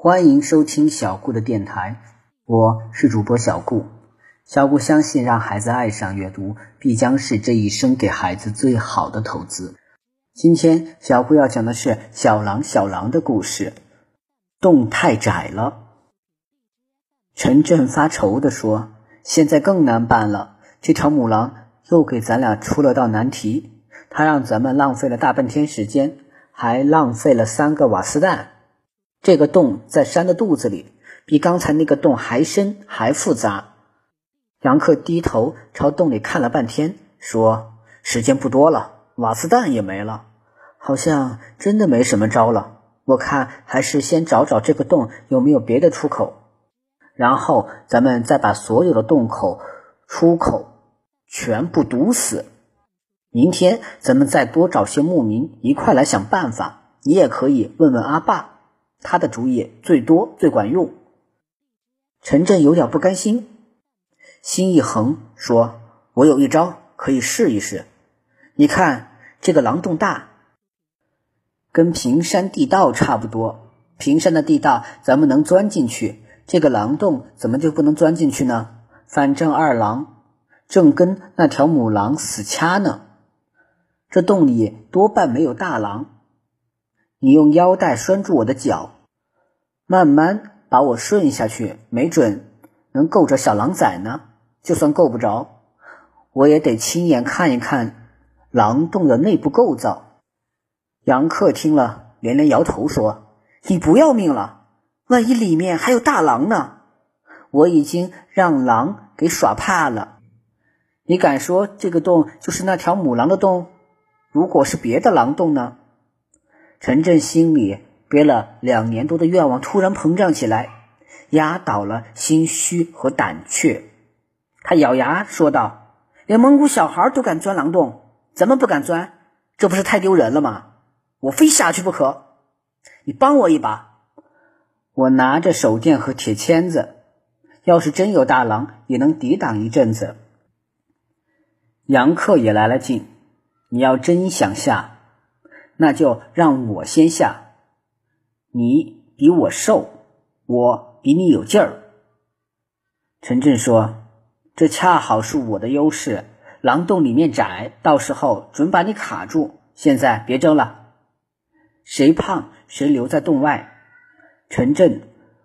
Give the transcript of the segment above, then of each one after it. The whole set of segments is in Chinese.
欢迎收听小顾的电台，我是主播小顾。小顾相信，让孩子爱上阅读，必将是这一生给孩子最好的投资。今天，小顾要讲的是小狼小狼的故事。洞太窄了，陈震发愁地说：“现在更难办了，这条母狼又给咱俩出了道难题。它让咱们浪费了大半天时间，还浪费了三个瓦斯弹。”这个洞在山的肚子里，比刚才那个洞还深还复杂。杨克低头朝洞里看了半天，说：“时间不多了，瓦斯弹也没了，好像真的没什么招了。我看还是先找找这个洞有没有别的出口，然后咱们再把所有的洞口、出口全部堵死。明天咱们再多找些牧民一块来想办法。你也可以问问阿爸。”他的主意最多最管用。陈震有点不甘心，心一横说：“我有一招可以试一试。你看这个狼洞大，跟平山地道差不多。平山的地道咱们能钻进去，这个狼洞怎么就不能钻进去呢？反正二郎正跟那条母狼死掐呢。这洞里多半没有大狼。”你用腰带拴住我的脚，慢慢把我顺下去，没准能够着小狼崽呢。就算够不着，我也得亲眼看一看狼洞的内部构造。杨克听了，连连摇头说：“你不要命了？万一里面还有大狼呢？我已经让狼给耍怕了。你敢说这个洞就是那条母狼的洞？如果是别的狼洞呢？”陈震心里憋了两年多的愿望突然膨胀起来，压倒了心虚和胆怯。他咬牙说道：“连蒙古小孩都敢钻狼洞，咱们不敢钻，这不是太丢人了吗？我非下去不可！你帮我一把，我拿着手电和铁签子，要是真有大狼，也能抵挡一阵子。”杨克也来了劲，你要真想下。那就让我先下，你比我瘦，我比你有劲儿。陈震说：“这恰好是我的优势，狼洞里面窄，到时候准把你卡住。现在别争了，谁胖谁留在洞外。”陈震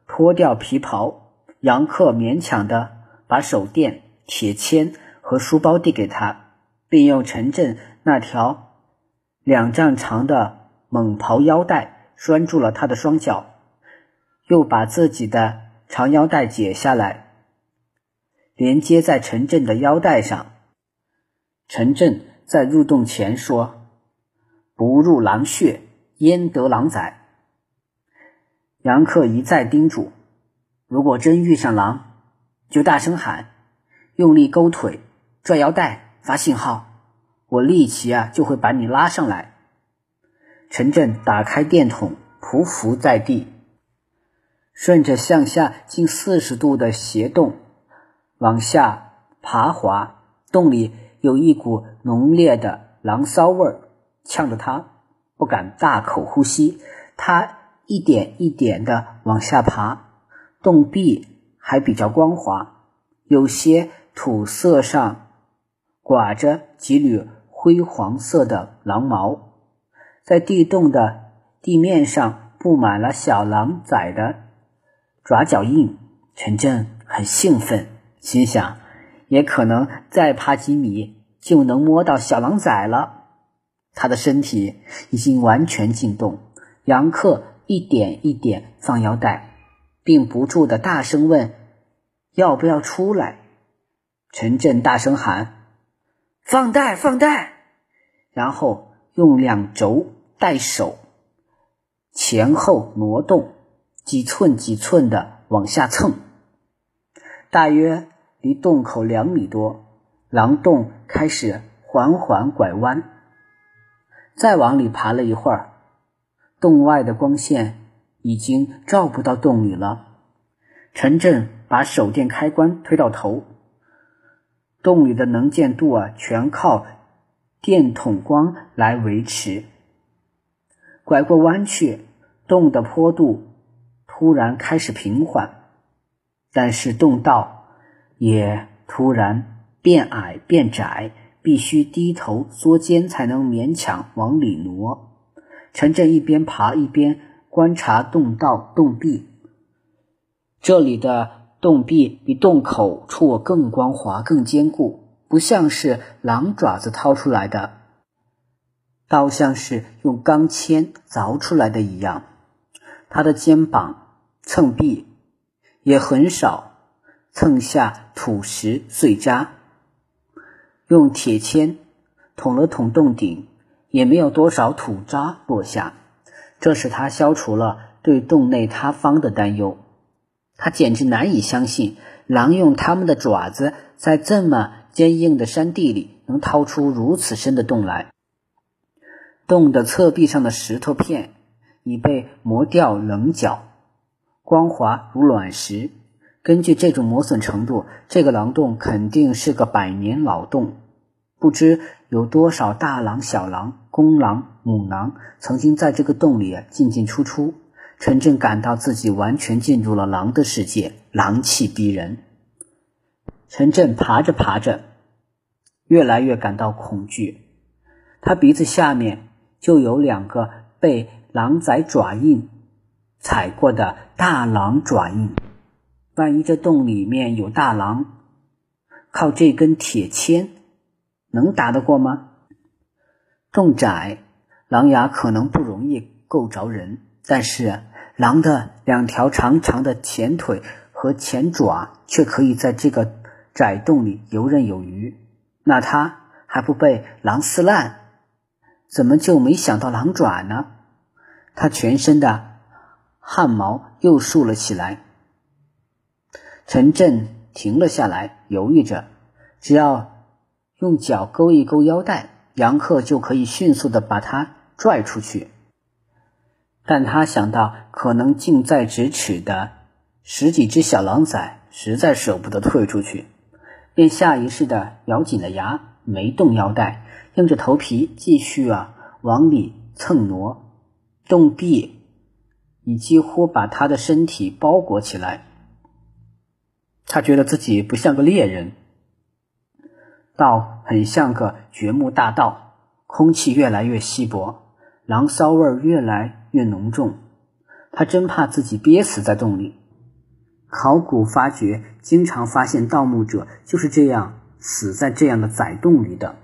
脱掉皮袍，杨克勉强的把手电、铁签和书包递给他，并用陈震那条。两丈长的蟒袍腰带拴住了他的双脚，又把自己的长腰带解下来，连接在陈震的腰带上。陈震在入洞前说：“不入狼穴，焉得狼崽？”杨克一再叮嘱：“如果真遇上狼，就大声喊，用力勾腿，拽腰带，发信号。”我立即啊就会把你拉上来。陈震打开电筒，匍匐在地，顺着向下近四十度的斜洞往下爬滑。洞里有一股浓烈的狼骚味儿，呛得他不敢大口呼吸。他一点一点的往下爬，洞壁还比较光滑，有些土色上挂着几缕。灰黄色的狼毛，在地洞的地面上布满了小狼崽的爪脚印。陈震很兴奋，心想：也可能再爬几米就能摸到小狼崽了。他的身体已经完全进洞，杨克一点一点放腰带，并不住的大声问：“要不要出来？”陈震大声喊：“放带，放带！”然后用两轴带手前后挪动，几寸几寸的往下蹭，大约离洞口两米多，狼洞开始缓缓拐弯。再往里爬了一会儿，洞外的光线已经照不到洞里了。陈震把手电开关推到头，洞里的能见度啊，全靠。电筒光来维持。拐过弯去，洞的坡度突然开始平缓，但是洞道也突然变矮变窄，必须低头缩肩才能勉强往里挪。陈震一边爬一边观察洞道洞壁，这里的洞壁比洞口处更光滑、更坚固，不像是狼爪子掏出来的，倒像是用钢钎凿出来的一样。他的肩膀蹭壁也很少蹭下土石碎渣，用铁钎捅了捅洞顶，也没有多少土渣落下，这使他消除了对洞内塌方的担忧。他简直难以相信，狼用它们的爪子在这么坚硬的山地里能掏出如此深的洞来。洞的侧壁上的石头片。已被磨掉棱角，光滑如卵石。根据这种磨损程度，这个狼洞肯定是个百年老洞。不知有多少大狼、小狼、公狼、母狼曾经在这个洞里进进出出。陈震感到自己完全进入了狼的世界，狼气逼人。陈震爬着爬着，越来越感到恐惧。他鼻子下面就有两个被。狼仔爪印踩过的大狼爪印，万一这洞里面有大狼，靠这根铁签能打得过吗？洞窄，狼牙可能不容易够着人，但是狼的两条长长的前腿和前爪却可以在这个窄洞里游刃有余。那他还不被狼撕烂？怎么就没想到狼爪呢？他全身的汗毛又竖了起来。陈震停了下来，犹豫着，只要用脚勾一勾腰带，杨克就可以迅速的把他拽出去。但他想到可能近在咫尺的十几只小狼崽，实在舍不得退出去，便下意识的咬紧了牙，没动腰带，硬着头皮继续啊往里蹭挪。洞壁已几乎把他的身体包裹起来，他觉得自己不像个猎人，倒很像个掘墓大盗。空气越来越稀薄，狼骚味越来越浓重，他真怕自己憋死在洞里。考古发掘经常发现盗墓者就是这样死在这样的窄洞里的。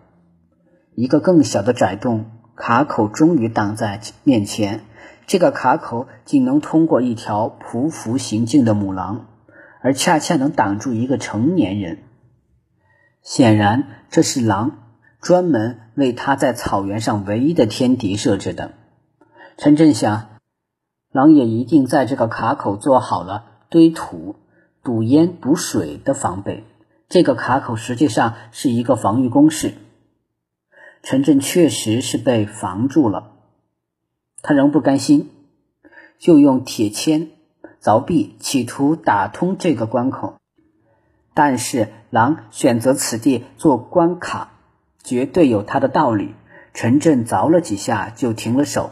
一个更小的窄洞。卡口终于挡在面前，这个卡口仅能通过一条匍匐行进的母狼，而恰恰能挡住一个成年人。显然，这是狼专门为他在草原上唯一的天敌设置的。陈震想，狼也一定在这个卡口做好了堆土、堵烟、堵水的防备。这个卡口实际上是一个防御工事。陈震确实是被防住了，他仍不甘心，就用铁钎凿壁，企图打通这个关口。但是狼选择此地做关卡，绝对有他的道理。陈震凿了几下就停了手。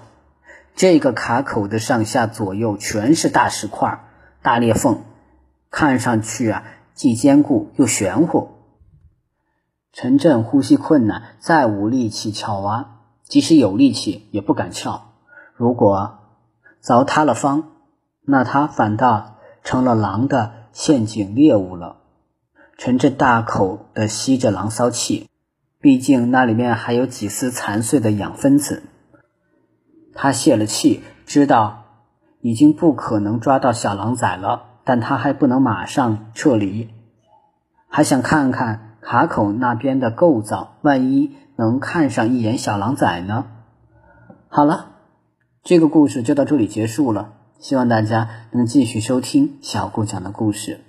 这个卡口的上下左右全是大石块、大裂缝，看上去啊，既坚固又玄乎。陈震呼吸困难，再无力气撬挖，即使有力气也不敢撬。如果凿塌了方，那他反倒成了狼的陷阱猎物了。陈震大口的吸着狼骚气，毕竟那里面还有几丝残碎的氧分子。他泄了气，知道已经不可能抓到小狼崽了，但他还不能马上撤离，还想看看。卡口那边的构造，万一能看上一眼小狼崽呢？好了，这个故事就到这里结束了。希望大家能继续收听小顾讲的故事。